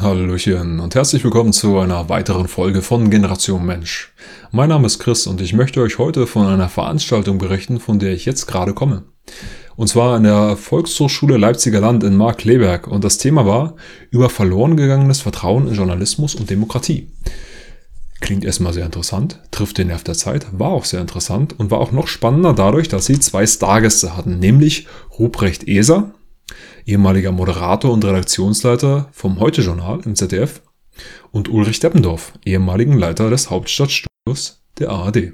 Hallöchen und herzlich willkommen zu einer weiteren Folge von Generation Mensch. Mein Name ist Chris und ich möchte euch heute von einer Veranstaltung berichten, von der ich jetzt gerade komme. Und zwar in der Volkshochschule Leipziger Land in Markleberg und das Thema war über verloren gegangenes Vertrauen in Journalismus und Demokratie. Klingt erstmal sehr interessant, trifft den Nerv der Zeit, war auch sehr interessant und war auch noch spannender dadurch, dass sie zwei Stargäste hatten, nämlich Ruprecht Eser, ehemaliger Moderator und Redaktionsleiter vom Heute-Journal im ZDF, und Ulrich Deppendorf, ehemaligen Leiter des Hauptstadtstudios der ARD.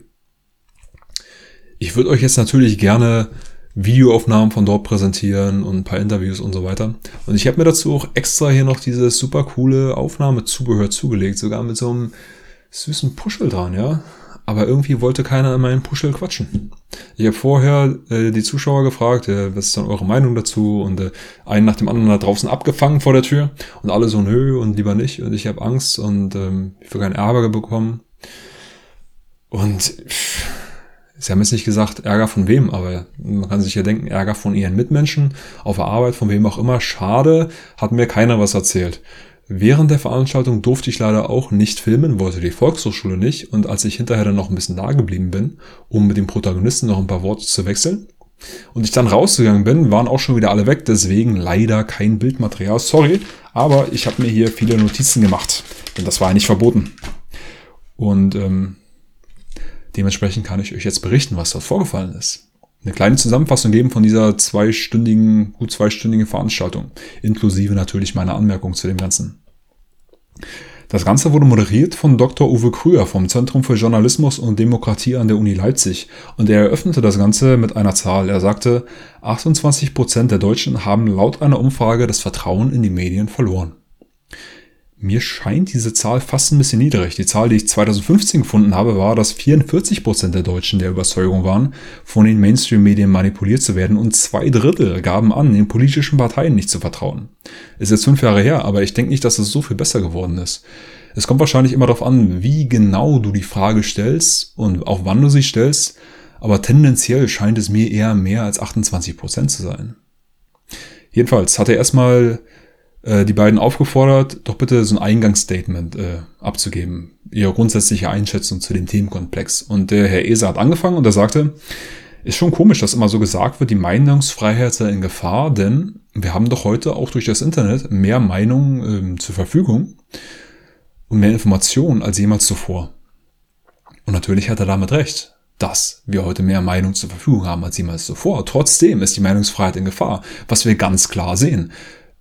Ich würde euch jetzt natürlich gerne Videoaufnahmen von dort präsentieren und ein paar Interviews und so weiter. Und ich habe mir dazu auch extra hier noch dieses super coole Aufnahmezubehör zugelegt, sogar mit so einem süßen Puschel dran, ja aber irgendwie wollte keiner in meinen Puschel quatschen. Ich habe vorher äh, die Zuschauer gefragt, äh, was ist dann eure Meinung dazu? Und äh, einen nach dem anderen da draußen abgefangen vor der Tür und alle so, nö und lieber nicht. Und ich habe Angst und ähm, ich will keinen Ärger bekommen. Und pff, sie haben jetzt nicht gesagt, Ärger von wem, aber man kann sich ja denken, Ärger von ihren Mitmenschen, auf der Arbeit, von wem auch immer. Schade, hat mir keiner was erzählt. Während der Veranstaltung durfte ich leider auch nicht filmen, wollte die Volkshochschule nicht. Und als ich hinterher dann noch ein bisschen da geblieben bin, um mit dem Protagonisten noch ein paar Worte zu wechseln, und ich dann rausgegangen bin, waren auch schon wieder alle weg, deswegen leider kein Bildmaterial. Sorry, aber ich habe mir hier viele Notizen gemacht, denn das war ja nicht verboten. Und ähm, dementsprechend kann ich euch jetzt berichten, was dort vorgefallen ist. Eine kleine Zusammenfassung geben von dieser zweistündigen, gut zweistündigen Veranstaltung, inklusive natürlich meiner Anmerkung zu dem Ganzen. Das Ganze wurde moderiert von Dr. Uwe Krüger vom Zentrum für Journalismus und Demokratie an der Uni Leipzig und er eröffnete das Ganze mit einer Zahl. Er sagte, 28 Prozent der Deutschen haben laut einer Umfrage das Vertrauen in die Medien verloren. Mir scheint diese Zahl fast ein bisschen niedrig. Die Zahl, die ich 2015 gefunden habe, war, dass 44 Prozent der Deutschen der Überzeugung waren, von den Mainstream-Medien manipuliert zu werden und zwei Drittel gaben an, den politischen Parteien nicht zu vertrauen. Ist jetzt fünf Jahre her, aber ich denke nicht, dass es so viel besser geworden ist. Es kommt wahrscheinlich immer darauf an, wie genau du die Frage stellst und auch wann du sie stellst, aber tendenziell scheint es mir eher mehr als 28 Prozent zu sein. Jedenfalls hat er erstmal äh, die beiden aufgefordert, doch bitte so ein Eingangsstatement äh, abzugeben. Ihre grundsätzliche Einschätzung zu dem Themenkomplex. Und der Herr Eser hat angefangen und er sagte, ist schon komisch, dass immer so gesagt wird, die Meinungsfreiheit sei in Gefahr, denn wir haben doch heute auch durch das Internet mehr Meinungen ähm, zur Verfügung und mehr Informationen als jemals zuvor. Und natürlich hat er damit recht, dass wir heute mehr Meinung zur Verfügung haben als jemals zuvor. Trotzdem ist die Meinungsfreiheit in Gefahr, was wir ganz klar sehen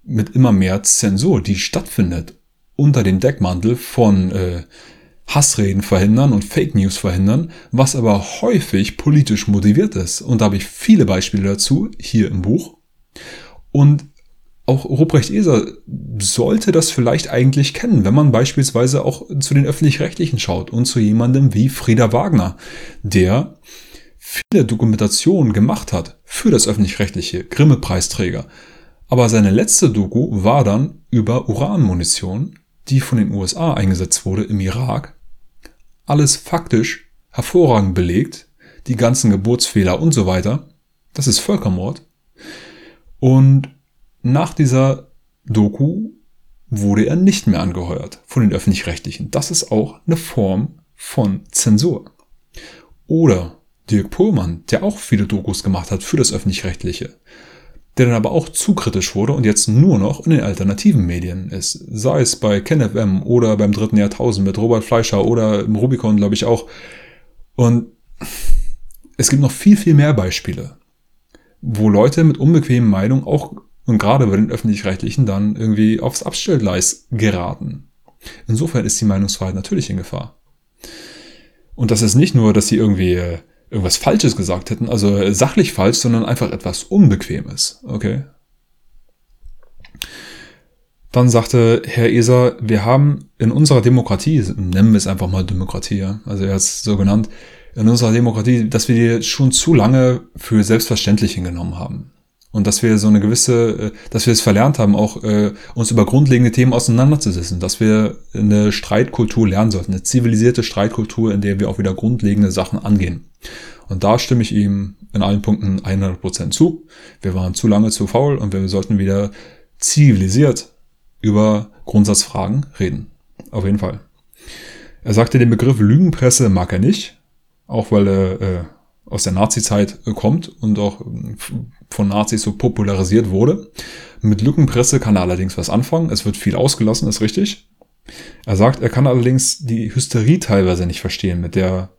mit immer mehr Zensur, die stattfindet, unter dem Deckmantel von äh, Hassreden verhindern und Fake News verhindern, was aber häufig politisch motiviert ist. Und da habe ich viele Beispiele dazu hier im Buch. Und auch Ruprecht Eser sollte das vielleicht eigentlich kennen, wenn man beispielsweise auch zu den öffentlich-rechtlichen schaut und zu jemandem wie Frieda Wagner, der viele Dokumentationen gemacht hat für das öffentlich-rechtliche, Grimme-Preisträger, aber seine letzte Doku war dann über Uranmunition, die von den USA eingesetzt wurde im Irak. Alles faktisch hervorragend belegt, die ganzen Geburtsfehler und so weiter. Das ist Völkermord. Und nach dieser Doku wurde er nicht mehr angeheuert von den öffentlich-rechtlichen. Das ist auch eine Form von Zensur. Oder Dirk Pohlmann, der auch viele Dokus gemacht hat für das öffentlich-rechtliche der dann aber auch zu kritisch wurde und jetzt nur noch in den alternativen Medien ist. Sei es bei KenFM oder beim dritten Jahrtausend mit Robert Fleischer oder im Rubicon, glaube ich auch. Und es gibt noch viel, viel mehr Beispiele, wo Leute mit unbequemen Meinungen auch und gerade bei den öffentlich-rechtlichen dann irgendwie aufs Abstellgleis geraten. Insofern ist die Meinungsfreiheit natürlich in Gefahr. Und das ist nicht nur, dass sie irgendwie äh, irgendwas Falsches gesagt hätten, also sachlich falsch, sondern einfach etwas Unbequemes. Okay. Dann sagte Herr Eser, wir haben in unserer Demokratie, nennen wir es einfach mal Demokratie, also er hat es so genannt, in unserer Demokratie, dass wir die schon zu lange für selbstverständlich hingenommen haben und dass wir so eine gewisse, äh, dass wir es verlernt haben, auch äh, uns über grundlegende Themen auseinanderzusetzen, dass wir eine Streitkultur lernen sollten, eine zivilisierte Streitkultur, in der wir auch wieder grundlegende Sachen angehen. Und da stimme ich ihm in allen Punkten 100% zu. Wir waren zu lange zu faul und wir sollten wieder zivilisiert über Grundsatzfragen reden. Auf jeden Fall. Er sagte, den Begriff Lügenpresse mag er nicht, auch weil er äh, aus der Nazi-Zeit kommt und auch von Nazis so popularisiert wurde. Mit Lückenpresse kann er allerdings was anfangen. Es wird viel ausgelassen, ist richtig. Er sagt, er kann allerdings die Hysterie teilweise nicht verstehen, mit der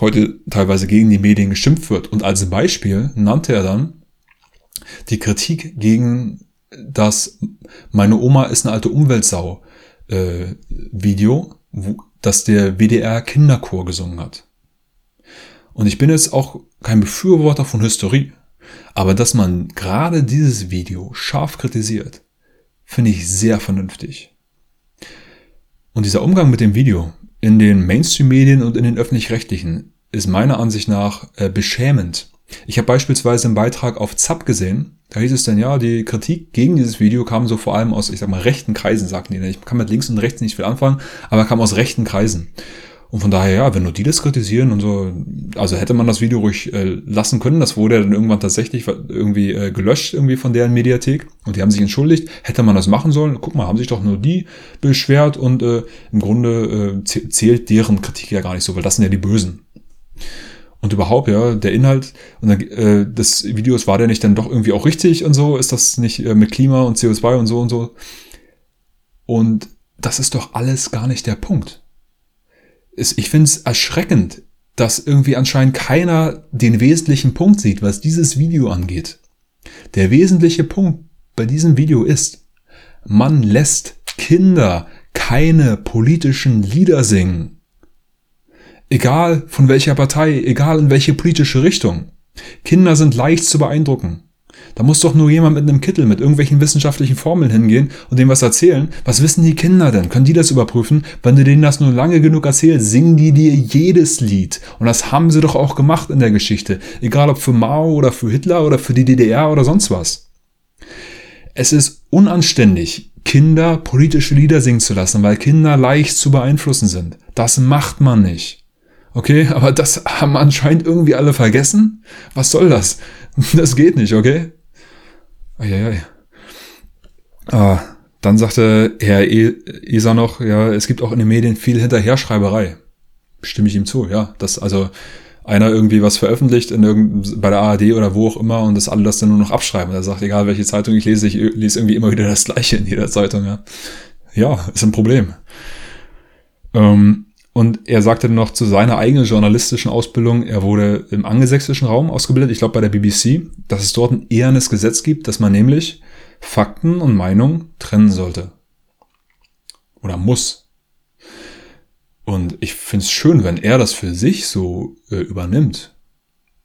heute teilweise gegen die Medien geschimpft wird. Und als Beispiel nannte er dann die Kritik gegen das Meine Oma ist eine alte Umweltsau äh, Video, wo, das der WDR Kinderchor gesungen hat. Und ich bin jetzt auch kein Befürworter von Hysterie. Aber dass man gerade dieses Video scharf kritisiert, finde ich sehr vernünftig. Und dieser Umgang mit dem Video in den Mainstream-Medien und in den öffentlich-rechtlichen ist meiner Ansicht nach äh, beschämend. Ich habe beispielsweise einen Beitrag auf ZAP gesehen, da hieß es dann, ja, die Kritik gegen dieses Video kam so vor allem aus, ich sag mal, rechten Kreisen, sagten die. Ich kann mit links und rechts nicht viel anfangen, aber kam aus rechten Kreisen. Und von daher, ja, wenn nur die das kritisieren und so, also hätte man das Video ruhig äh, lassen können. Das wurde ja dann irgendwann tatsächlich irgendwie äh, gelöscht irgendwie von deren Mediathek und die haben sich entschuldigt. Hätte man das machen sollen? Guck mal, haben sich doch nur die beschwert und äh, im Grunde äh, zählt deren Kritik ja gar nicht so, weil das sind ja die Bösen. Und überhaupt, ja, der Inhalt und dann, äh, des Videos war der nicht dann doch irgendwie auch richtig und so? Ist das nicht äh, mit Klima und CO2 und so und so? Und das ist doch alles gar nicht der Punkt ich finde es erschreckend, dass irgendwie anscheinend keiner den wesentlichen Punkt sieht, was dieses Video angeht. Der wesentliche Punkt bei diesem Video ist, man lässt Kinder keine politischen Lieder singen. Egal von welcher Partei, egal in welche politische Richtung. Kinder sind leicht zu beeindrucken. Da muss doch nur jemand mit einem Kittel, mit irgendwelchen wissenschaftlichen Formeln hingehen und dem was erzählen. Was wissen die Kinder denn? Können die das überprüfen? Wenn du denen das nur lange genug erzählst, singen die dir jedes Lied. Und das haben sie doch auch gemacht in der Geschichte. Egal ob für Mao oder für Hitler oder für die DDR oder sonst was. Es ist unanständig, Kinder politische Lieder singen zu lassen, weil Kinder leicht zu beeinflussen sind. Das macht man nicht. Okay, aber das haben anscheinend irgendwie alle vergessen. Was soll das? Das geht nicht, okay? Eieiei. Ah, dann sagte Herr Isa noch, ja, es gibt auch in den Medien viel Hinterherschreiberei. Stimme ich ihm zu, ja. Dass also einer irgendwie was veröffentlicht in irgend, bei der ARD oder wo auch immer und das alle das dann nur noch abschreiben. Er sagt, egal welche Zeitung ich lese, ich lese irgendwie immer wieder das Gleiche in jeder Zeitung, ja. Ja, ist ein Problem. Ähm, und er sagte noch zu seiner eigenen journalistischen Ausbildung, er wurde im angelsächsischen Raum ausgebildet, ich glaube bei der BBC, dass es dort ein ehernes Gesetz gibt, dass man nämlich Fakten und Meinung trennen sollte. Oder muss. Und ich finde es schön, wenn er das für sich so äh, übernimmt.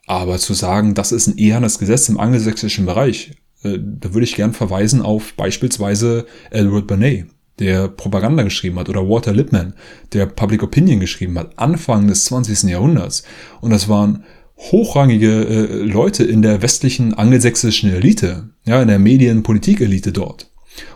Aber zu sagen, das ist ein ehernes Gesetz im angelsächsischen Bereich, äh, da würde ich gern verweisen auf beispielsweise Edward Bernays der Propaganda geschrieben hat, oder Walter Lippmann, der Public Opinion geschrieben hat, Anfang des 20. Jahrhunderts. Und das waren hochrangige äh, Leute in der westlichen angelsächsischen Elite, ja, in der Medienpolitik-Elite dort.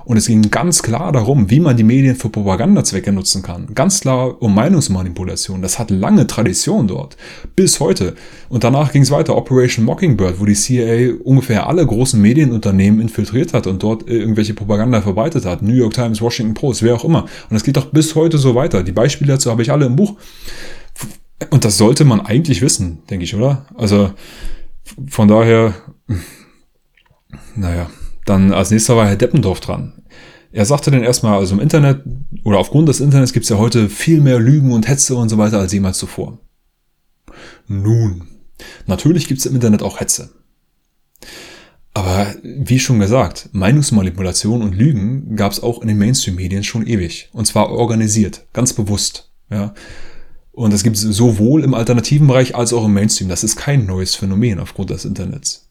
Und es ging ganz klar darum, wie man die Medien für Propagandazwecke nutzen kann. Ganz klar um Meinungsmanipulation. Das hat lange Tradition dort. Bis heute. Und danach ging es weiter. Operation Mockingbird, wo die CIA ungefähr alle großen Medienunternehmen infiltriert hat und dort irgendwelche Propaganda verbreitet hat. New York Times, Washington Post, wer auch immer. Und das geht doch bis heute so weiter. Die Beispiele dazu habe ich alle im Buch. Und das sollte man eigentlich wissen, denke ich, oder? Also von daher, naja. Dann als nächster war Herr Deppendorf dran. Er sagte dann erstmal, also im Internet oder aufgrund des Internets gibt es ja heute viel mehr Lügen und Hetze und so weiter als jemals zuvor. Nun, natürlich gibt es im Internet auch Hetze. Aber wie schon gesagt, Meinungsmanipulation und Lügen gab es auch in den Mainstream-Medien schon ewig. Und zwar organisiert, ganz bewusst. Ja. Und das gibt es sowohl im alternativen Bereich als auch im Mainstream. Das ist kein neues Phänomen aufgrund des Internets.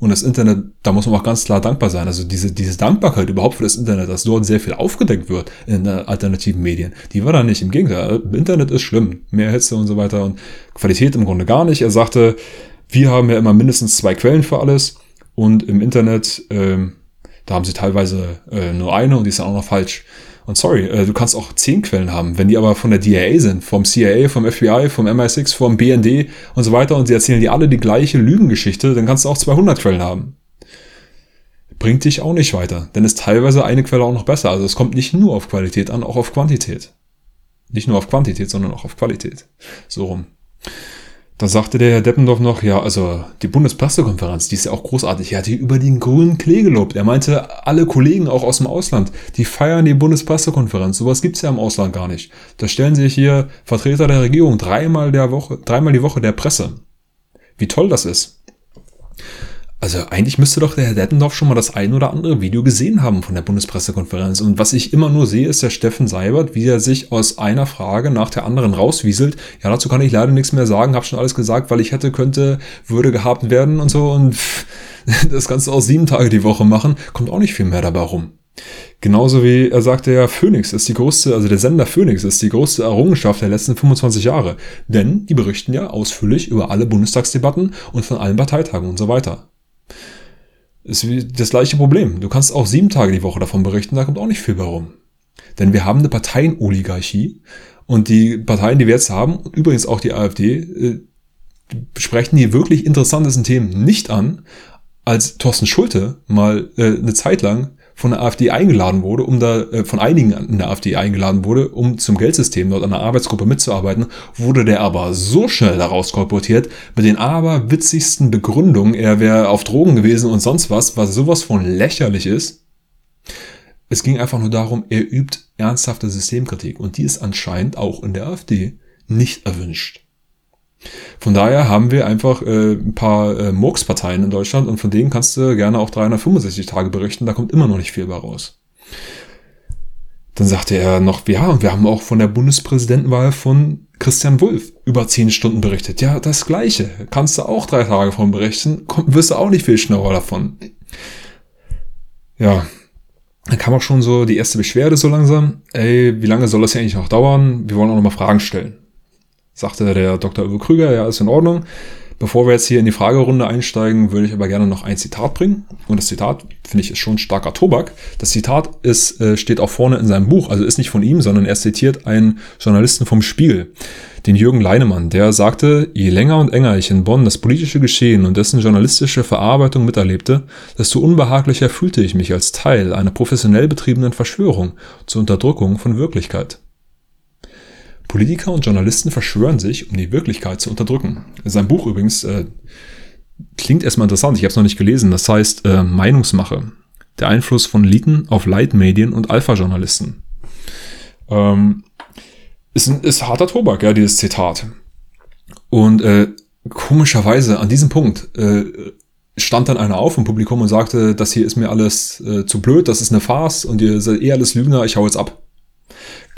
Und das Internet, da muss man auch ganz klar dankbar sein. Also diese, diese Dankbarkeit überhaupt für das Internet, dass dort sehr viel aufgedeckt wird in alternativen Medien, die war da nicht. Im Gegenteil, Internet ist schlimm. Mehr Hitze und so weiter und Qualität im Grunde gar nicht. Er sagte, wir haben ja immer mindestens zwei Quellen für alles und im Internet, ähm, da haben sie teilweise äh, nur eine und die ist dann auch noch falsch. Und sorry, äh, du kannst auch zehn Quellen haben, wenn die aber von der DIA sind, vom CIA, vom FBI, vom MI6, vom BND und so weiter und sie erzählen dir alle die gleiche Lügengeschichte, dann kannst du auch 200 Quellen haben. bringt dich auch nicht weiter. Denn ist teilweise eine Quelle auch noch besser. Also es kommt nicht nur auf Qualität an, auch auf Quantität. Nicht nur auf Quantität, sondern auch auf Qualität. So rum. Da sagte der Herr Deppendorf noch, ja, also die Bundespressekonferenz, die ist ja auch großartig. Er hat hier über den grünen Klee gelobt. Er meinte, alle Kollegen auch aus dem Ausland, die feiern die Bundespressekonferenz. Sowas gibt's ja im Ausland gar nicht. Da stellen sich hier Vertreter der Regierung dreimal der Woche, dreimal die Woche der Presse. Wie toll das ist. Also eigentlich müsste doch der Herr Dettendorf schon mal das ein oder andere Video gesehen haben von der Bundespressekonferenz. Und was ich immer nur sehe, ist der Steffen Seibert, wie er sich aus einer Frage nach der anderen rauswieselt. Ja, dazu kann ich leider nichts mehr sagen, habe schon alles gesagt, weil ich hätte, könnte, würde gehabt werden und so. Und das Ganze auch sieben Tage die Woche machen, kommt auch nicht viel mehr dabei rum. Genauso wie er sagte ja, Phoenix ist die größte, also der Sender Phoenix ist die größte Errungenschaft der letzten 25 Jahre. Denn die berichten ja ausführlich über alle Bundestagsdebatten und von allen Parteitagen und so weiter. Ist das gleiche Problem. Du kannst auch sieben Tage die Woche davon berichten, da kommt auch nicht viel bei rum. Denn wir haben eine Parteienoligarchie und die Parteien, die wir jetzt haben, übrigens auch die AfD, äh, sprechen die wirklich interessantesten Themen nicht an, als Thorsten Schulte mal äh, eine Zeit lang von der AfD eingeladen wurde, um da äh, von einigen in der AfD eingeladen wurde, um zum Geldsystem dort an der Arbeitsgruppe mitzuarbeiten, wurde der aber so schnell daraus kolportiert mit den aberwitzigsten Begründungen, er wäre auf Drogen gewesen und sonst was, was sowas von lächerlich ist. Es ging einfach nur darum, er übt ernsthafte Systemkritik und die ist anscheinend auch in der AfD nicht erwünscht. Von daher haben wir einfach äh, ein paar äh, Murks-Parteien in Deutschland und von denen kannst du gerne auch 365 Tage berichten, da kommt immer noch nicht viel bei raus. Dann sagte er noch, ja, und wir haben auch von der Bundespräsidentenwahl von Christian Wulff über 10 Stunden berichtet. Ja, das gleiche. Kannst du auch drei Tage von berichten, komm, wirst du auch nicht viel schneller davon. Ja, dann kam auch schon so die erste Beschwerde so langsam. Ey, wie lange soll das hier eigentlich noch dauern? Wir wollen auch noch mal Fragen stellen sagte der Dr. Uwe Krüger, ja, ist in Ordnung. Bevor wir jetzt hier in die Fragerunde einsteigen, würde ich aber gerne noch ein Zitat bringen. Und das Zitat, finde ich, ist schon starker Tobak. Das Zitat ist, äh, steht auch vorne in seinem Buch, also ist nicht von ihm, sondern er zitiert einen Journalisten vom Spiegel, den Jürgen Leinemann, der sagte, je länger und enger ich in Bonn das politische Geschehen und dessen journalistische Verarbeitung miterlebte, desto unbehaglicher fühlte ich mich als Teil einer professionell betriebenen Verschwörung zur Unterdrückung von Wirklichkeit. Politiker und Journalisten verschwören sich, um die Wirklichkeit zu unterdrücken. Sein Buch übrigens äh, klingt erstmal interessant, ich habe es noch nicht gelesen. Das heißt äh, Meinungsmache. Der Einfluss von Eliten auf Leitmedien und Alpha-Journalisten. Ähm, ist, ist harter Tobak, ja, dieses Zitat. Und äh, komischerweise an diesem Punkt äh, stand dann einer auf im Publikum und sagte, das hier ist mir alles äh, zu blöd, das ist eine Farce und ihr seid eh alles Lügner, ich hau jetzt ab.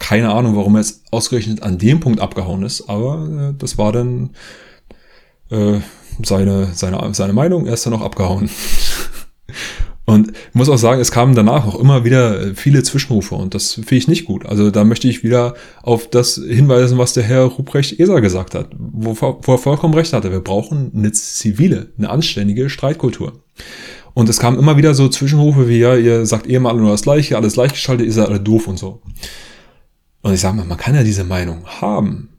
Keine Ahnung, warum er jetzt ausgerechnet an dem Punkt abgehauen ist, aber äh, das war dann äh, seine, seine, seine Meinung. Er ist dann auch abgehauen. Und muss auch sagen, es kamen danach auch immer wieder äh, viele Zwischenrufe und das finde ich nicht gut. Also da möchte ich wieder auf das hinweisen, was der Herr Ruprecht Eser gesagt hat, wo, wo er vollkommen recht hatte. Wir brauchen eine zivile, eine anständige Streitkultur. Und es kamen immer wieder so Zwischenrufe wie, ja, ihr sagt eh mal nur das Gleiche, alles gleichgeschaltet, ihr seid alle doof und so. Und ich sage mal, man kann ja diese Meinung haben.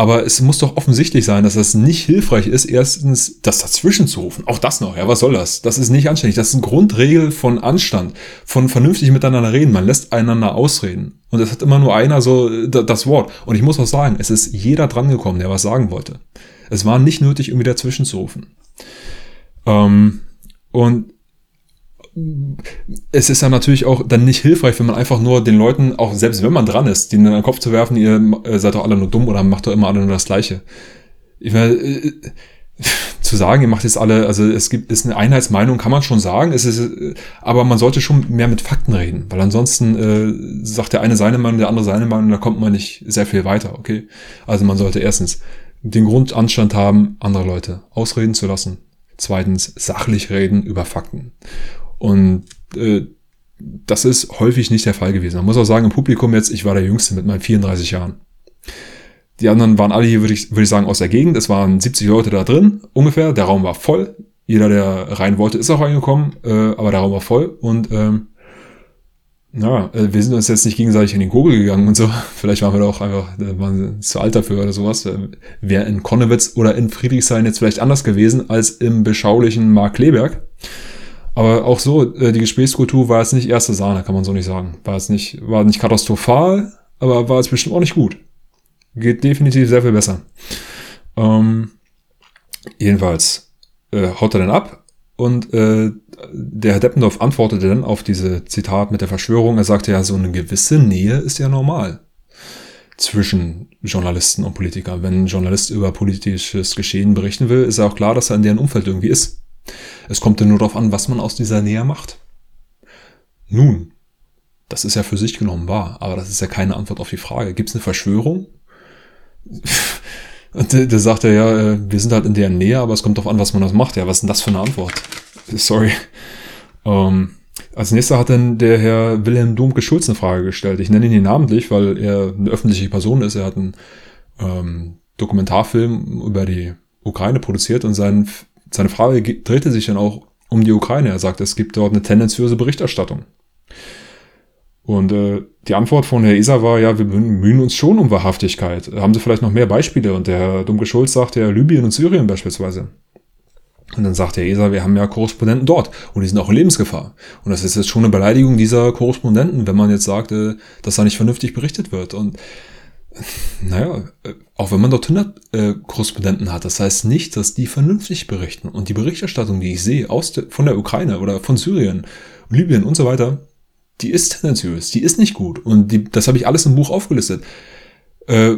Aber es muss doch offensichtlich sein, dass das nicht hilfreich ist, erstens das dazwischen zu rufen. Auch das noch, ja, was soll das? Das ist nicht anständig. Das ist eine Grundregel von Anstand, von vernünftig miteinander reden. Man lässt einander ausreden. Und es hat immer nur einer so das Wort. Und ich muss auch sagen, es ist jeder drangekommen, der was sagen wollte. Es war nicht nötig, irgendwie dazwischen zu rufen. Ähm, und es ist ja natürlich auch dann nicht hilfreich, wenn man einfach nur den Leuten, auch selbst wenn man dran ist, denen in den Kopf zu werfen, ihr äh, seid doch alle nur dumm oder macht doch immer alle nur das Gleiche. Ich meine, äh, zu sagen, ihr macht jetzt alle, also es gibt, ist eine Einheitsmeinung, kann man schon sagen, es ist, aber man sollte schon mehr mit Fakten reden, weil ansonsten äh, sagt der eine seine Meinung, der andere seine Meinung, da kommt man nicht sehr viel weiter, okay? Also man sollte erstens den Grundanstand haben, andere Leute ausreden zu lassen. Zweitens sachlich reden über Fakten. Und äh, das ist häufig nicht der Fall gewesen. Man muss auch sagen, im Publikum jetzt, ich war der Jüngste mit meinen 34 Jahren. Die anderen waren alle hier, würde ich, würde ich sagen, aus der Gegend. Es waren 70 Leute da drin, ungefähr. Der Raum war voll. Jeder, der rein wollte, ist auch reingekommen, äh, aber der Raum war voll. Und ähm, ja, äh, wir sind uns jetzt nicht gegenseitig in den Kogel gegangen und so. Vielleicht waren wir doch einfach, waren zu alt dafür oder sowas. Äh, Wäre in Konnewitz oder in Friedrichshain jetzt vielleicht anders gewesen als im beschaulichen Mark Kleberg. Aber auch so, äh, die Gesprächskultur war jetzt nicht erste Sahne, kann man so nicht sagen. War jetzt nicht, war nicht katastrophal, aber war jetzt bestimmt auch nicht gut. Geht definitiv sehr viel besser. Ähm, jedenfalls äh, haut er dann ab und äh, der Herr Deppendorf antwortete dann auf diese Zitat mit der Verschwörung. Er sagte ja, so eine gewisse Nähe ist ja normal zwischen Journalisten und Politikern. Wenn ein Journalist über politisches Geschehen berichten will, ist ja auch klar, dass er in deren Umfeld irgendwie ist. Es kommt dann nur darauf an, was man aus dieser Nähe macht. Nun, das ist ja für sich genommen wahr, aber das ist ja keine Antwort auf die Frage. Gibt es eine Verschwörung? Und da sagt er ja, äh, wir sind halt in deren Nähe, aber es kommt darauf an, was man das macht. Ja, was ist denn das für eine Antwort? Sorry. Ähm, als nächster hat dann der Herr Wilhelm Domke-Schulz eine Frage gestellt. Ich nenne ihn hier namentlich, weil er eine öffentliche Person ist. Er hat einen ähm, Dokumentarfilm über die Ukraine produziert und sein, seine Frage drehte sich dann auch um die Ukraine. Er sagt, es gibt dort eine tendenziöse Berichterstattung. Und äh, die Antwort von Herr Isa war, ja, wir bemühen uns schon um Wahrhaftigkeit. Haben Sie vielleicht noch mehr Beispiele? Und der Herr Domke-Schulz sagt ja Libyen und Syrien beispielsweise. Und dann sagt der ESA, wir haben ja Korrespondenten dort und die sind auch in Lebensgefahr. Und das ist jetzt schon eine Beleidigung dieser Korrespondenten, wenn man jetzt sagt, äh, dass da nicht vernünftig berichtet wird. Und naja, äh, auch wenn man dort 100 äh, Korrespondenten hat, das heißt nicht, dass die vernünftig berichten. Und die Berichterstattung, die ich sehe aus de, von der Ukraine oder von Syrien, Libyen und so weiter, die ist tendenziös, die ist nicht gut. Und die, das habe ich alles im Buch aufgelistet. Äh,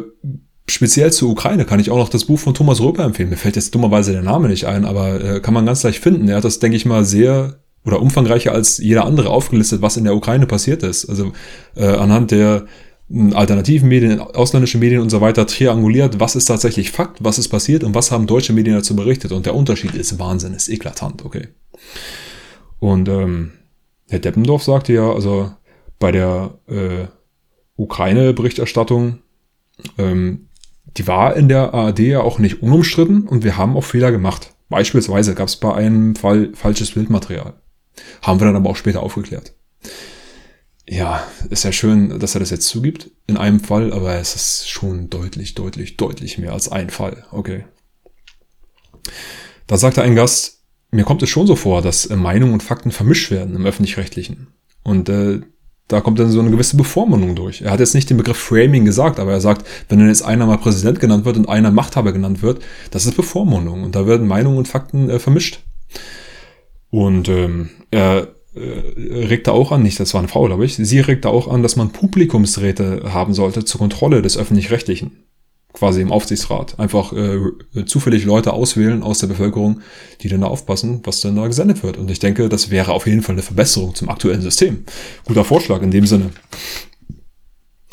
speziell zur Ukraine kann ich auch noch das Buch von Thomas Röper empfehlen. Mir fällt jetzt dummerweise der Name nicht ein, aber äh, kann man ganz leicht finden. Er hat das, denke ich mal, sehr oder umfangreicher als jeder andere aufgelistet, was in der Ukraine passiert ist. Also äh, anhand der alternativen Medien, ausländische Medien und so weiter trianguliert, was ist tatsächlich Fakt, was ist passiert und was haben deutsche Medien dazu berichtet. Und der Unterschied ist Wahnsinn, ist eklatant, okay. Und ähm, Herr Deppendorf sagte ja, also bei der äh, Ukraine-Berichterstattung ähm, die war in der ARD ja auch nicht unumstritten und wir haben auch Fehler gemacht. Beispielsweise gab es bei einem Fall falsches Bildmaterial. Haben wir dann aber auch später aufgeklärt. Ja, ist ja schön, dass er das jetzt zugibt in einem Fall, aber es ist schon deutlich, deutlich, deutlich mehr als ein Fall. Okay. Da sagte ein Gast, mir kommt es schon so vor, dass Meinung und Fakten vermischt werden im öffentlich-rechtlichen. Und äh, da kommt dann so eine gewisse Bevormundung durch. Er hat jetzt nicht den Begriff Framing gesagt, aber er sagt, wenn dann jetzt einer mal Präsident genannt wird und einer Machthaber genannt wird, das ist Bevormundung und da werden Meinungen und Fakten äh, vermischt. Und ähm, er äh, regte auch an, nicht, das war eine Frau, glaube ich, sie regte auch an, dass man Publikumsräte haben sollte zur Kontrolle des öffentlich-rechtlichen quasi im Aufsichtsrat. Einfach äh, zufällig Leute auswählen aus der Bevölkerung, die dann da aufpassen, was dann da gesendet wird. Und ich denke, das wäre auf jeden Fall eine Verbesserung zum aktuellen System. Guter Vorschlag in dem Sinne.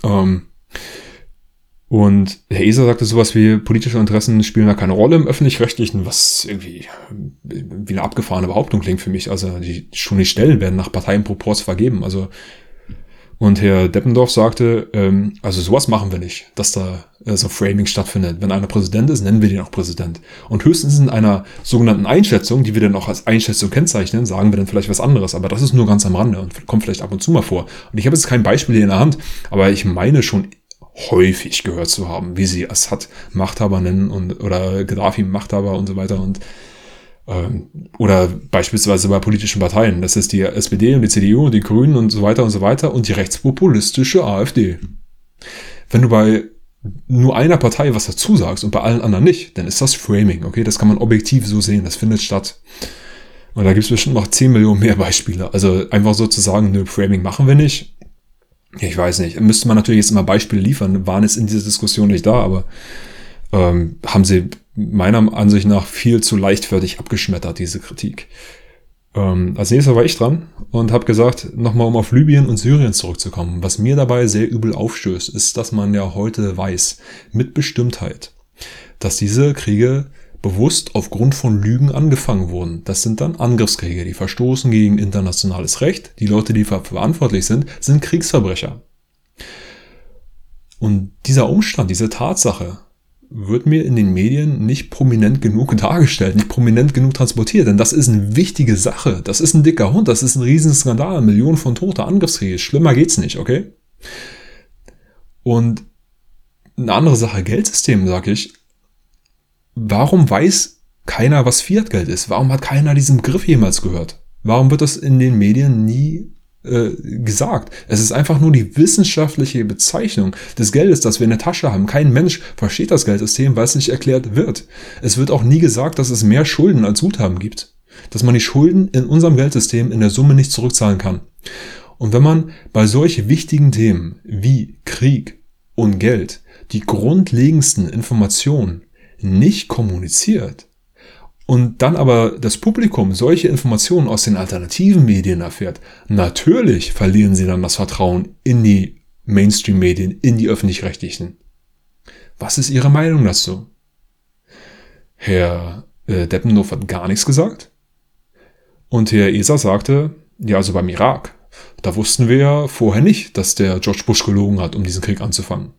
Ähm, und Herr Eser sagte sowas wie, politische Interessen spielen da keine Rolle im Öffentlich-Rechtlichen, was irgendwie wie eine abgefahrene Behauptung klingt für mich. Also die schon die Stellen werden nach Parteienproports vergeben. Also und Herr Deppendorf sagte, ähm, also sowas machen wir nicht, dass da äh, so Framing stattfindet. Wenn einer Präsident ist, nennen wir den auch Präsident. Und höchstens in einer sogenannten Einschätzung, die wir dann auch als Einschätzung kennzeichnen, sagen wir dann vielleicht was anderes. Aber das ist nur ganz am Rande und kommt vielleicht ab und zu mal vor. Und ich habe jetzt kein Beispiel hier in der Hand, aber ich meine schon häufig gehört zu haben, wie sie Assad Machthaber nennen und oder Gaddafi Machthaber und so weiter und ähm, oder beispielsweise bei politischen Parteien. Das ist die SPD und die CDU und die Grünen und so weiter und so weiter und die rechtspopulistische AfD. Wenn du bei nur einer Partei was dazu sagst und bei allen anderen nicht, dann ist das Framing, okay? Das kann man objektiv so sehen, das findet statt. Und da gibt es bestimmt noch 10 Millionen mehr Beispiele. Also einfach so zu sagen, nö, Framing machen wir nicht. Ich weiß nicht. Müsste man natürlich jetzt immer Beispiele liefern, waren es in dieser Diskussion nicht da, aber ähm, haben sie meiner Ansicht nach viel zu leichtfertig abgeschmettert, diese Kritik. Ähm, als nächster war ich dran und habe gesagt, nochmal um auf Libyen und Syrien zurückzukommen. Was mir dabei sehr übel aufstößt, ist, dass man ja heute weiß, mit Bestimmtheit, dass diese Kriege bewusst aufgrund von Lügen angefangen wurden. Das sind dann Angriffskriege, die verstoßen gegen internationales Recht. Die Leute, die verantwortlich sind, sind Kriegsverbrecher. Und dieser Umstand, diese Tatsache wird mir in den Medien nicht prominent genug dargestellt, nicht prominent genug transportiert. Denn das ist eine wichtige Sache. Das ist ein dicker Hund, das ist ein Riesenskandal, Millionen von Tote, Angriffskriege. Schlimmer geht's nicht, okay? Und eine andere Sache, Geldsystem, sag ich. Warum weiß keiner, was Fiat-Geld ist? Warum hat keiner diesen Begriff jemals gehört? Warum wird das in den Medien nie äh, gesagt? Es ist einfach nur die wissenschaftliche Bezeichnung des Geldes, das wir in der Tasche haben. Kein Mensch versteht das Geldsystem, weil es nicht erklärt wird. Es wird auch nie gesagt, dass es mehr Schulden als Guthaben gibt. Dass man die Schulden in unserem Geldsystem in der Summe nicht zurückzahlen kann. Und wenn man bei solch wichtigen Themen wie Krieg und Geld die grundlegendsten Informationen nicht kommuniziert, und dann aber das Publikum solche Informationen aus den alternativen Medien erfährt, natürlich verlieren sie dann das Vertrauen in die Mainstream-Medien, in die öffentlich-rechtlichen. Was ist Ihre Meinung dazu? Herr äh, Deppendorf hat gar nichts gesagt. Und Herr Eser sagte, ja, also beim Irak, da wussten wir ja vorher nicht, dass der George Bush gelogen hat, um diesen Krieg anzufangen.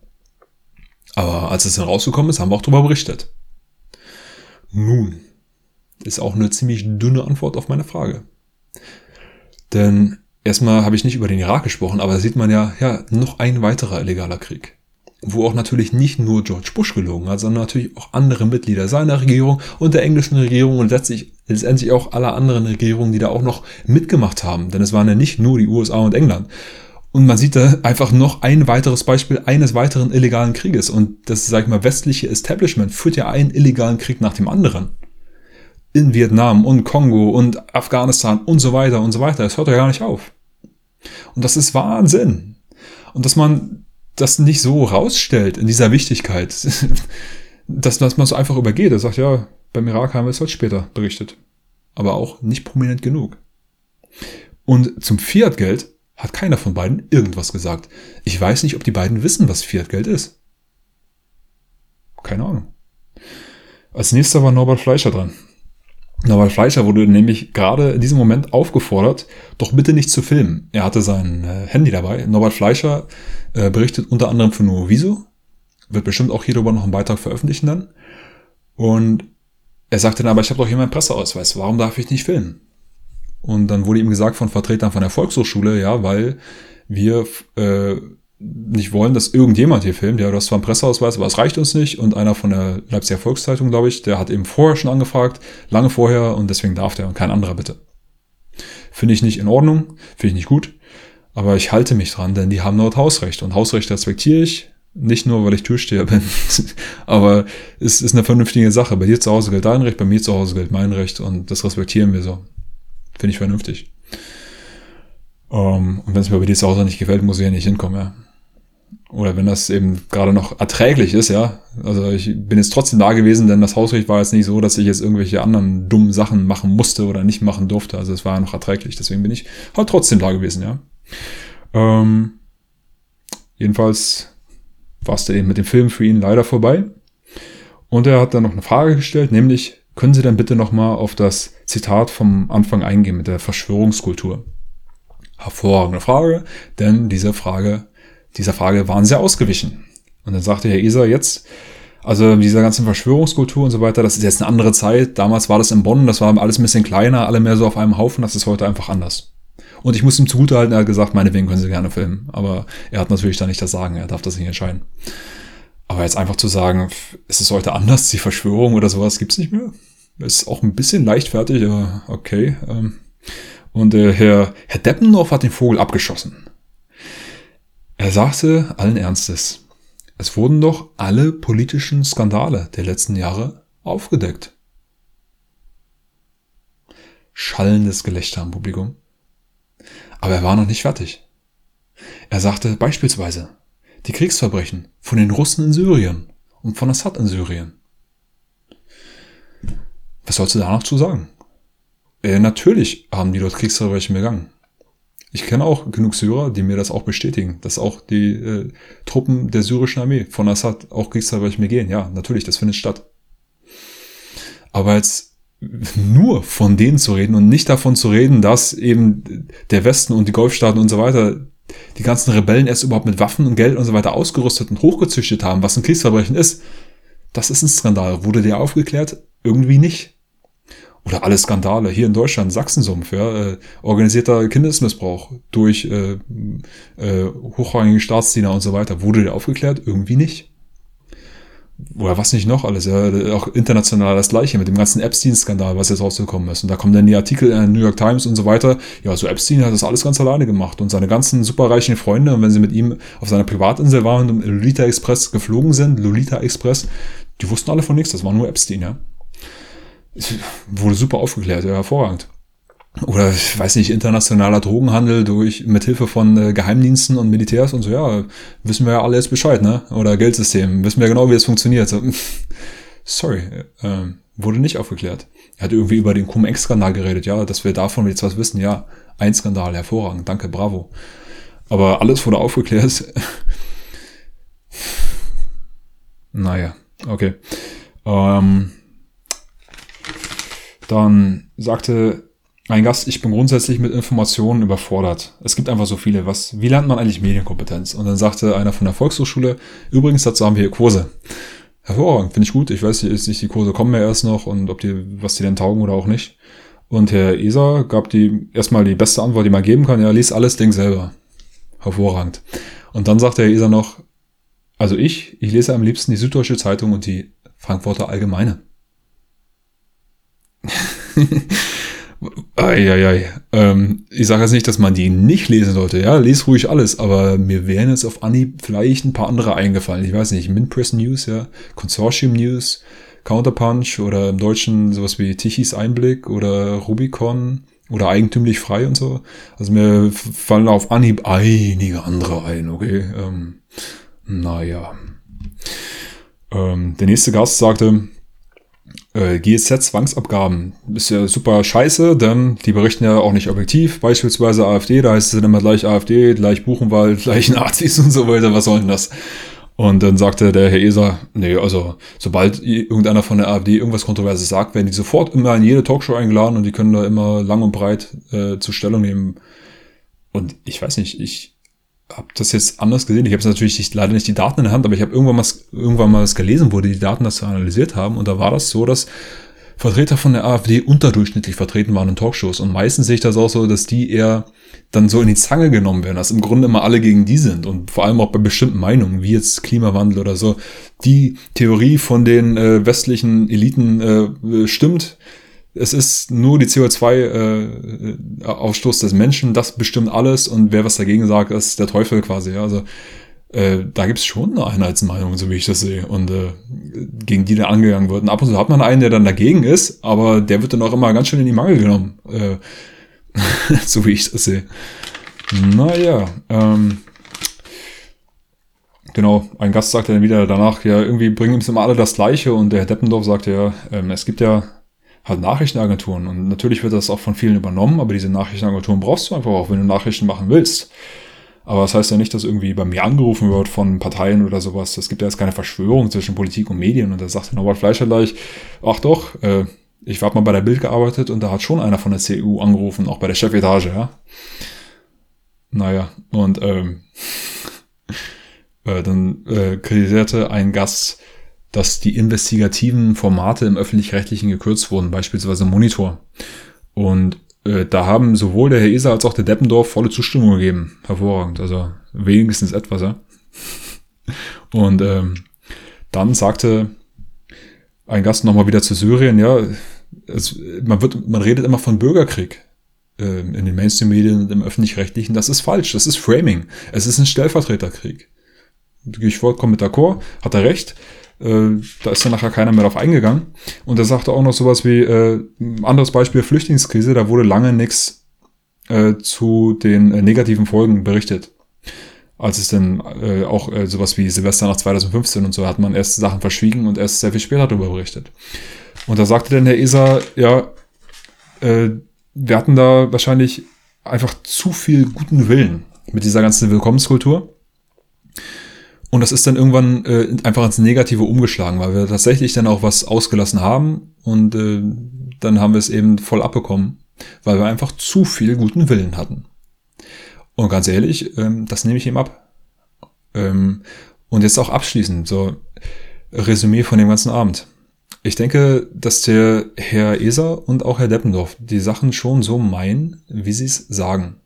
Aber als es dann rausgekommen ist, haben wir auch darüber berichtet. Nun, ist auch eine ziemlich dünne Antwort auf meine Frage. Denn erstmal habe ich nicht über den Irak gesprochen, aber da sieht man ja, ja, noch ein weiterer illegaler Krieg. Wo auch natürlich nicht nur George Bush gelogen hat, sondern natürlich auch andere Mitglieder seiner Regierung und der englischen Regierung und letztlich, letztendlich auch aller anderen Regierungen, die da auch noch mitgemacht haben. Denn es waren ja nicht nur die USA und England. Und man sieht da einfach noch ein weiteres Beispiel eines weiteren illegalen Krieges. Und das, sag ich mal, westliche Establishment führt ja einen illegalen Krieg nach dem anderen in Vietnam und Kongo und Afghanistan und so weiter und so weiter. Es hört ja gar nicht auf. Und das ist Wahnsinn. Und dass man das nicht so rausstellt in dieser Wichtigkeit, dass, dass man so einfach übergeht. Er sagt, ja, beim Irak haben wir es heute später berichtet. Aber auch nicht prominent genug. Und zum Fiat-Geld hat keiner von beiden irgendwas gesagt. Ich weiß nicht, ob die beiden wissen, was Fiat-Geld ist. Keine Ahnung. Als nächster war Norbert Fleischer dran. Norbert Fleischer wurde nämlich gerade in diesem Moment aufgefordert, doch bitte nicht zu filmen. Er hatte sein äh, Handy dabei. Norbert Fleischer äh, berichtet unter anderem für Nuoviso, wird bestimmt auch hierüber noch einen Beitrag veröffentlichen dann. Und er sagte dann, aber ich habe doch hier meinen Presseausweis, warum darf ich nicht filmen? Und dann wurde ihm gesagt von Vertretern von der Volkshochschule, ja, weil wir äh, nicht wollen, dass irgendjemand hier filmt. Ja, du hast zwar einen Presseausweis, aber es reicht uns nicht. Und einer von der Leipziger Volkszeitung, glaube ich, der hat eben vorher schon angefragt, lange vorher, und deswegen darf der und kein anderer bitte. Finde ich nicht in Ordnung, finde ich nicht gut. Aber ich halte mich dran, denn die haben dort Hausrecht. Und Hausrecht respektiere ich. Nicht nur, weil ich Türsteher bin, aber es ist eine vernünftige Sache. Bei dir zu Hause gilt dein Recht, bei mir zu Hause gilt mein Recht und das respektieren wir so. Finde ich vernünftig. Um, ähm, und wenn es mir bei dir zu Hause nicht gefällt, muss ich ja nicht hinkommen, ja oder wenn das eben gerade noch erträglich ist, ja. Also ich bin jetzt trotzdem da gewesen, denn das Hausrecht war jetzt nicht so, dass ich jetzt irgendwelche anderen dummen Sachen machen musste oder nicht machen durfte. Also es war ja noch erträglich, deswegen bin ich halt trotzdem da gewesen, ja. Ähm, jedenfalls war es eben mit dem Film für ihn leider vorbei. Und er hat dann noch eine Frage gestellt, nämlich, können Sie dann bitte nochmal auf das Zitat vom Anfang eingehen mit der Verschwörungskultur? Hervorragende Frage, denn diese Frage dieser Frage waren sie ausgewichen. Und dann sagte Herr Eser jetzt, also dieser ganzen Verschwörungskultur und so weiter, das ist jetzt eine andere Zeit. Damals war das in Bonn, das war alles ein bisschen kleiner, alle mehr so auf einem Haufen, das ist heute einfach anders. Und ich muss ihm zugutehalten, er hat gesagt, meinetwegen können Sie gerne filmen. Aber er hat natürlich da nicht das Sagen, er darf das nicht entscheiden. Aber jetzt einfach zu sagen, ist es heute anders, die Verschwörung oder sowas gibt's nicht mehr, ist auch ein bisschen leichtfertig, aber okay. Ähm. Und äh, Herr, Herr Deppendorf hat den Vogel abgeschossen. Er sagte allen Ernstes, es wurden doch alle politischen Skandale der letzten Jahre aufgedeckt. Schallendes Gelächter am Publikum. Aber er war noch nicht fertig. Er sagte beispielsweise die Kriegsverbrechen von den Russen in Syrien und von Assad in Syrien. Was sollst du da noch zu sagen? Äh, natürlich haben die dort Kriegsverbrechen begangen. Ich kenne auch genug Syrer, die mir das auch bestätigen, dass auch die äh, Truppen der syrischen Armee von Assad auch Kriegsverbrechen gehen. Ja, natürlich, das findet statt. Aber jetzt nur von denen zu reden und nicht davon zu reden, dass eben der Westen und die Golfstaaten und so weiter die ganzen Rebellen erst überhaupt mit Waffen und Geld und so weiter ausgerüstet und hochgezüchtet haben, was ein Kriegsverbrechen ist, das ist ein Skandal. Wurde der aufgeklärt? Irgendwie nicht. Oder alle Skandale hier in Deutschland, Sachsensumpf, ja, äh, organisierter Kindesmissbrauch durch äh, äh, hochrangige Staatsdiener und so weiter. Wurde der aufgeklärt? Irgendwie nicht. Oder was nicht noch alles, ja, auch international das gleiche mit dem ganzen Epstein-Skandal, was jetzt rausgekommen ist. Und da kommen dann die Artikel in der New York Times und so weiter. Ja, so Epstein hat das alles ganz alleine gemacht und seine ganzen superreichen Freunde, und wenn sie mit ihm auf seiner Privatinsel waren und im Lolita Express geflogen sind, Lolita Express, die wussten alle von nichts, das war nur Epstein, ja. Wurde super aufgeklärt, ja, hervorragend oder ich weiß nicht, internationaler Drogenhandel durch mithilfe von äh, Geheimdiensten und Militärs und so, ja, wissen wir ja alle jetzt Bescheid, ne? Oder Geldsystem, wissen wir genau, wie es funktioniert. So, sorry, äh, wurde nicht aufgeklärt. Er hat irgendwie über den Cum-Ex-Skandal geredet, ja, dass wir davon jetzt was wissen, ja, ein Skandal, hervorragend, danke, bravo. Aber alles wurde aufgeklärt. naja, okay. Ähm, dann sagte mein Gast, ich bin grundsätzlich mit Informationen überfordert. Es gibt einfach so viele. Was, wie lernt man eigentlich Medienkompetenz? Und dann sagte einer von der Volkshochschule, übrigens dazu haben wir hier Kurse. Hervorragend, finde ich gut. Ich weiß nicht, die Kurse kommen ja erst noch und ob die, was die denn taugen oder auch nicht. Und Herr Eser gab die erstmal die beste Antwort, die man geben kann. Ja, lies alles Ding selber. Hervorragend. Und dann sagte Herr Eser noch, also ich, ich lese am liebsten die Süddeutsche Zeitung und die Frankfurter Allgemeine. Eieiei. Ähm, ich sage jetzt nicht, dass man die nicht lesen sollte. Ja, lese ruhig alles, aber mir wären jetzt auf Anhieb vielleicht ein paar andere eingefallen. Ich weiß nicht, Minpress News, ja, Consortium News, Counterpunch oder im Deutschen sowas wie Tichys Einblick oder Rubicon oder eigentümlich frei und so. Also mir fallen auf Anhieb einige andere ein, okay. Ähm, naja. Ähm, der nächste Gast sagte, äh, GEZ-Zwangsabgaben ist ja super scheiße, denn die berichten ja auch nicht objektiv. Beispielsweise AfD, da heißt es dann immer gleich AfD, gleich Buchenwald, gleich Nazis und so weiter. Was soll denn das? Und dann sagte der Herr Eser, nee, also sobald irgendeiner von der AfD irgendwas Kontroverses sagt, werden die sofort immer in jede Talkshow eingeladen und die können da immer lang und breit äh, zur Stellung nehmen. Und ich weiß nicht, ich habe das jetzt anders gesehen. Ich habe natürlich nicht, leider nicht die Daten in der Hand, aber ich habe irgendwann mal, irgendwann mal was gelesen, wo die, Daten das analysiert haben. Und da war das so, dass Vertreter von der AfD unterdurchschnittlich vertreten waren in Talkshows. Und meistens sehe ich das auch so, dass die eher dann so in die Zange genommen werden, dass im Grunde immer alle gegen die sind. Und vor allem auch bei bestimmten Meinungen, wie jetzt Klimawandel oder so. Die Theorie von den äh, westlichen Eliten äh, stimmt, es ist nur die CO2-Ausstoß äh, des Menschen, das bestimmt alles und wer was dagegen sagt, ist der Teufel quasi. Ja? Also äh, da gibt's schon eine Einheitsmeinung, so wie ich das sehe, und äh, gegen die dann angegangen wird. Und ab und zu hat man einen, der dann dagegen ist, aber der wird dann auch immer ganz schön in die Mangel genommen, äh, so wie ich das sehe. Naja, ähm, genau, ein Gast sagte dann wieder danach, ja, irgendwie bringen uns immer alle das Gleiche und der Herr Deppendorf sagte ja, ähm, es gibt ja halt Nachrichtenagenturen. Und natürlich wird das auch von vielen übernommen, aber diese Nachrichtenagenturen brauchst du einfach auch, wenn du Nachrichten machen willst. Aber das heißt ja nicht, dass irgendwie bei mir angerufen wird von Parteien oder sowas. Es gibt ja jetzt keine Verschwörung zwischen Politik und Medien. Und da sagt Norbert Fleischer gleich, ach doch, äh, ich habe mal bei der Bild gearbeitet und da hat schon einer von der CDU angerufen, auch bei der Chefetage, ja. Naja, und ähm, äh, dann äh, kritisierte ein Gast dass die investigativen Formate im öffentlich-rechtlichen gekürzt wurden, beispielsweise Monitor. Und äh, da haben sowohl der Herr Eser als auch der Deppendorf volle Zustimmung gegeben. Hervorragend, also wenigstens etwas, ja. Und ähm, dann sagte ein Gast nochmal wieder zu Syrien, ja, es, man, wird, man redet immer von Bürgerkrieg äh, in den Mainstream-Medien und im öffentlich-rechtlichen. Das ist falsch, das ist Framing. Es ist ein Stellvertreterkrieg. Da gehe ich vollkommen mit d'accord, hat er recht. Äh, da ist dann nachher keiner mehr drauf eingegangen. Und er sagte auch noch sowas wie, äh, anderes Beispiel Flüchtlingskrise, da wurde lange nichts äh, zu den äh, negativen Folgen berichtet. Als es dann äh, auch äh, sowas wie Silvester nach 2015 und so hat man erst Sachen verschwiegen und erst sehr viel später darüber berichtet. Und da sagte dann Herr Eser, ja, äh, wir hatten da wahrscheinlich einfach zu viel guten Willen mit dieser ganzen Willkommenskultur. Und das ist dann irgendwann äh, einfach ins Negative umgeschlagen, weil wir tatsächlich dann auch was ausgelassen haben und äh, dann haben wir es eben voll abbekommen, weil wir einfach zu viel guten Willen hatten. Und ganz ehrlich, ähm, das nehme ich ihm ab. Ähm, und jetzt auch abschließend, so Resümee von dem ganzen Abend. Ich denke, dass der Herr Eser und auch Herr Deppendorf die Sachen schon so meinen, wie sie es sagen.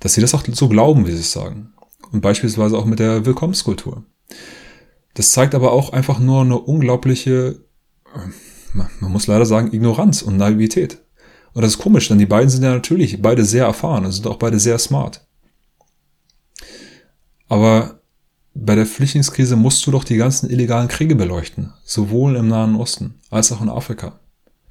Dass sie das auch so glauben, wie sie es sagen und beispielsweise auch mit der Willkommenskultur. Das zeigt aber auch einfach nur eine unglaubliche, äh, man muss leider sagen, Ignoranz und Naivität. Und das ist komisch, denn die beiden sind ja natürlich beide sehr erfahren und sind auch beide sehr smart. Aber bei der Flüchtlingskrise musst du doch die ganzen illegalen Kriege beleuchten, sowohl im Nahen Osten als auch in Afrika.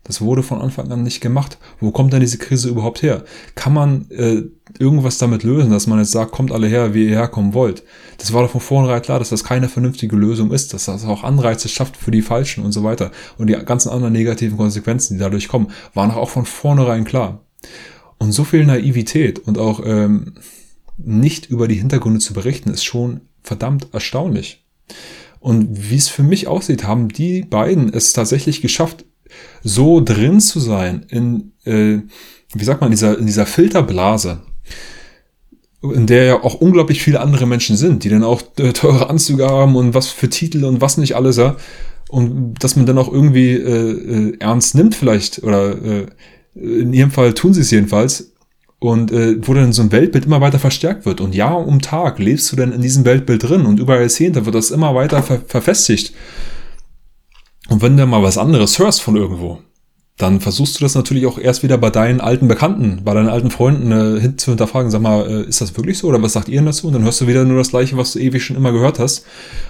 Das wurde von Anfang an nicht gemacht. Wo kommt denn diese Krise überhaupt her? Kann man äh, irgendwas damit lösen, dass man jetzt sagt, kommt alle her, wie ihr herkommen wollt? Das war doch von vornherein klar, dass das keine vernünftige Lösung ist, dass das auch Anreize schafft für die Falschen und so weiter. Und die ganzen anderen negativen Konsequenzen, die dadurch kommen, waren auch von vornherein klar. Und so viel Naivität und auch ähm, nicht über die Hintergründe zu berichten, ist schon verdammt erstaunlich. Und wie es für mich aussieht, haben die beiden es tatsächlich geschafft, so drin zu sein in, äh, wie sagt man, in dieser, in dieser Filterblase, in der ja auch unglaublich viele andere Menschen sind, die dann auch äh, teure Anzüge haben und was für Titel und was nicht alles, ja. Und dass man dann auch irgendwie äh, äh, ernst nimmt vielleicht, oder äh, in ihrem Fall tun sie es jedenfalls, und äh, wo dann so ein Weltbild immer weiter verstärkt wird. Und Jahr um Tag lebst du dann in diesem Weltbild drin und über Jahrzehnte wird das immer weiter ver verfestigt. Und wenn du mal was anderes hörst von irgendwo, dann versuchst du das natürlich auch erst wieder bei deinen alten Bekannten, bei deinen alten Freunden äh, zu hinterfragen. Sag mal, äh, ist das wirklich so oder was sagt ihr denn dazu? Und dann hörst du wieder nur das Gleiche, was du ewig schon immer gehört hast.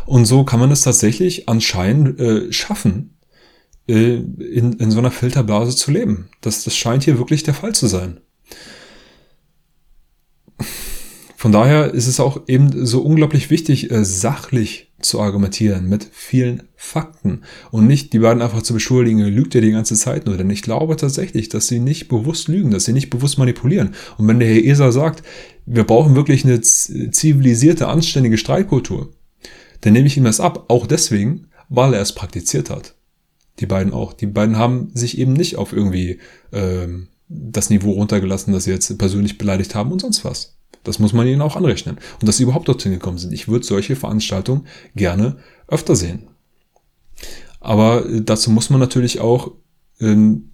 Und so kann man es tatsächlich anscheinend äh, schaffen, äh, in, in so einer Filterblase zu leben. Das, das scheint hier wirklich der Fall zu sein. Von daher ist es auch eben so unglaublich wichtig, äh, sachlich zu argumentieren mit vielen Fakten und nicht die beiden einfach zu beschuldigen, lügt er die ganze Zeit nur. Denn ich glaube tatsächlich, dass sie nicht bewusst lügen, dass sie nicht bewusst manipulieren. Und wenn der Herr Eser sagt, wir brauchen wirklich eine zivilisierte, anständige Streitkultur, dann nehme ich ihm das ab. Auch deswegen, weil er es praktiziert hat. Die beiden auch. Die beiden haben sich eben nicht auf irgendwie ähm, das Niveau runtergelassen, dass sie jetzt persönlich beleidigt haben und sonst was. Das muss man ihnen auch anrechnen. Und dass sie überhaupt dorthin gekommen sind. Ich würde solche Veranstaltungen gerne öfter sehen. Aber dazu muss man natürlich auch ähm,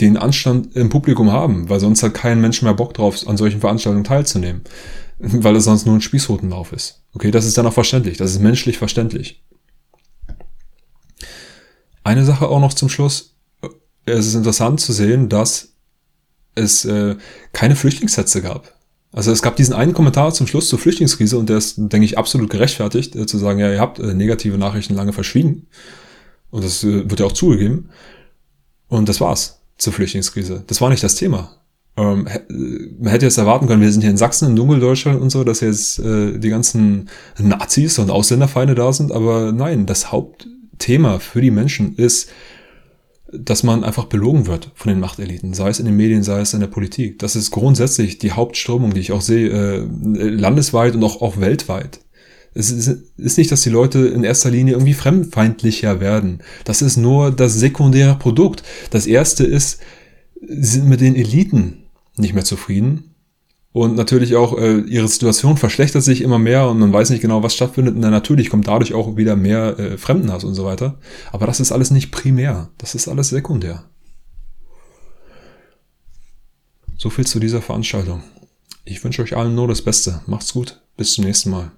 den Anstand im Publikum haben, weil sonst hat kein Mensch mehr Bock drauf, an solchen Veranstaltungen teilzunehmen. Weil es sonst nur ein Spießrutenlauf ist. Okay, das ist dann auch verständlich. Das ist menschlich verständlich. Eine Sache auch noch zum Schluss. Es ist interessant zu sehen, dass es äh, keine Flüchtlingssätze gab. Also es gab diesen einen Kommentar zum Schluss zur Flüchtlingskrise und der ist, denke ich, absolut gerechtfertigt, äh, zu sagen, ja, ihr habt äh, negative Nachrichten lange verschwiegen. Und das äh, wird ja auch zugegeben. Und das war's zur Flüchtlingskrise. Das war nicht das Thema. Ähm, man hätte jetzt erwarten können, wir sind hier in Sachsen, in Dunkeldeutschland und so, dass jetzt äh, die ganzen Nazis und Ausländerfeinde da sind, aber nein, das Hauptthema für die Menschen ist dass man einfach belogen wird von den Machteliten, sei es in den Medien, sei es in der Politik. Das ist grundsätzlich die Hauptströmung, die ich auch sehe, äh, landesweit und auch, auch weltweit. Es ist nicht, dass die Leute in erster Linie irgendwie fremdfeindlicher werden. Das ist nur das sekundäre Produkt. Das erste ist, sie sind mit den Eliten nicht mehr zufrieden und natürlich auch äh, ihre Situation verschlechtert sich immer mehr und man weiß nicht genau, was stattfindet. Und dann natürlich kommt dadurch auch wieder mehr äh, Fremdenhass und so weiter. Aber das ist alles nicht primär. Das ist alles sekundär. So viel zu dieser Veranstaltung. Ich wünsche euch allen nur das Beste. Macht's gut. Bis zum nächsten Mal.